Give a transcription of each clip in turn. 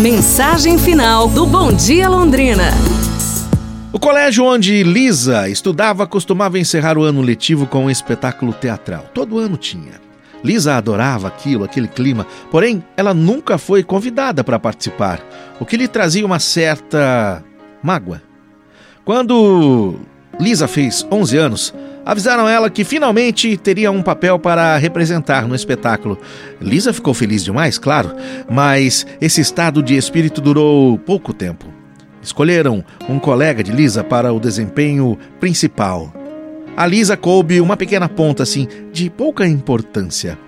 Mensagem final do Bom Dia Londrina. O colégio onde Lisa estudava costumava encerrar o ano letivo com um espetáculo teatral. Todo ano tinha. Lisa adorava aquilo, aquele clima, porém ela nunca foi convidada para participar, o que lhe trazia uma certa mágoa. Quando Lisa fez 11 anos, avisaram ela que finalmente teria um papel para representar no espetáculo. Lisa ficou feliz demais, claro, mas esse estado de espírito durou pouco tempo. Escolheram um colega de Lisa para o desempenho principal. A Lisa coube uma pequena ponta assim, de pouca importância.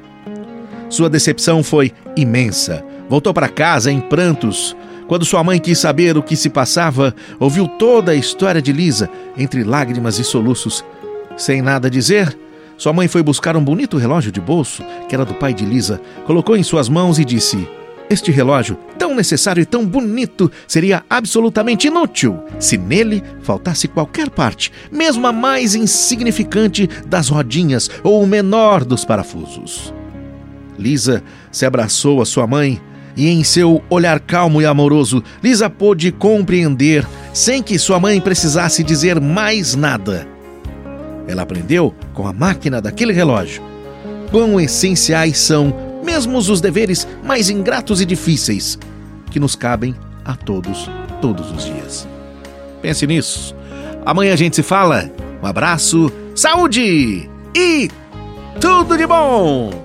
Sua decepção foi imensa. Voltou para casa em prantos. Quando sua mãe quis saber o que se passava, ouviu toda a história de Lisa, entre lágrimas e soluços. Sem nada dizer, sua mãe foi buscar um bonito relógio de bolso, que era do pai de Lisa, colocou em suas mãos e disse: Este relógio, tão necessário e tão bonito, seria absolutamente inútil se nele faltasse qualquer parte, mesmo a mais insignificante das rodinhas ou o menor dos parafusos. Lisa se abraçou a sua mãe e, em seu olhar calmo e amoroso, Lisa pôde compreender, sem que sua mãe precisasse dizer mais nada ela aprendeu com a máquina daquele relógio. Quão essenciais são, mesmo os deveres mais ingratos e difíceis, que nos cabem a todos, todos os dias. Pense nisso. Amanhã a gente se fala. Um abraço, saúde e tudo de bom!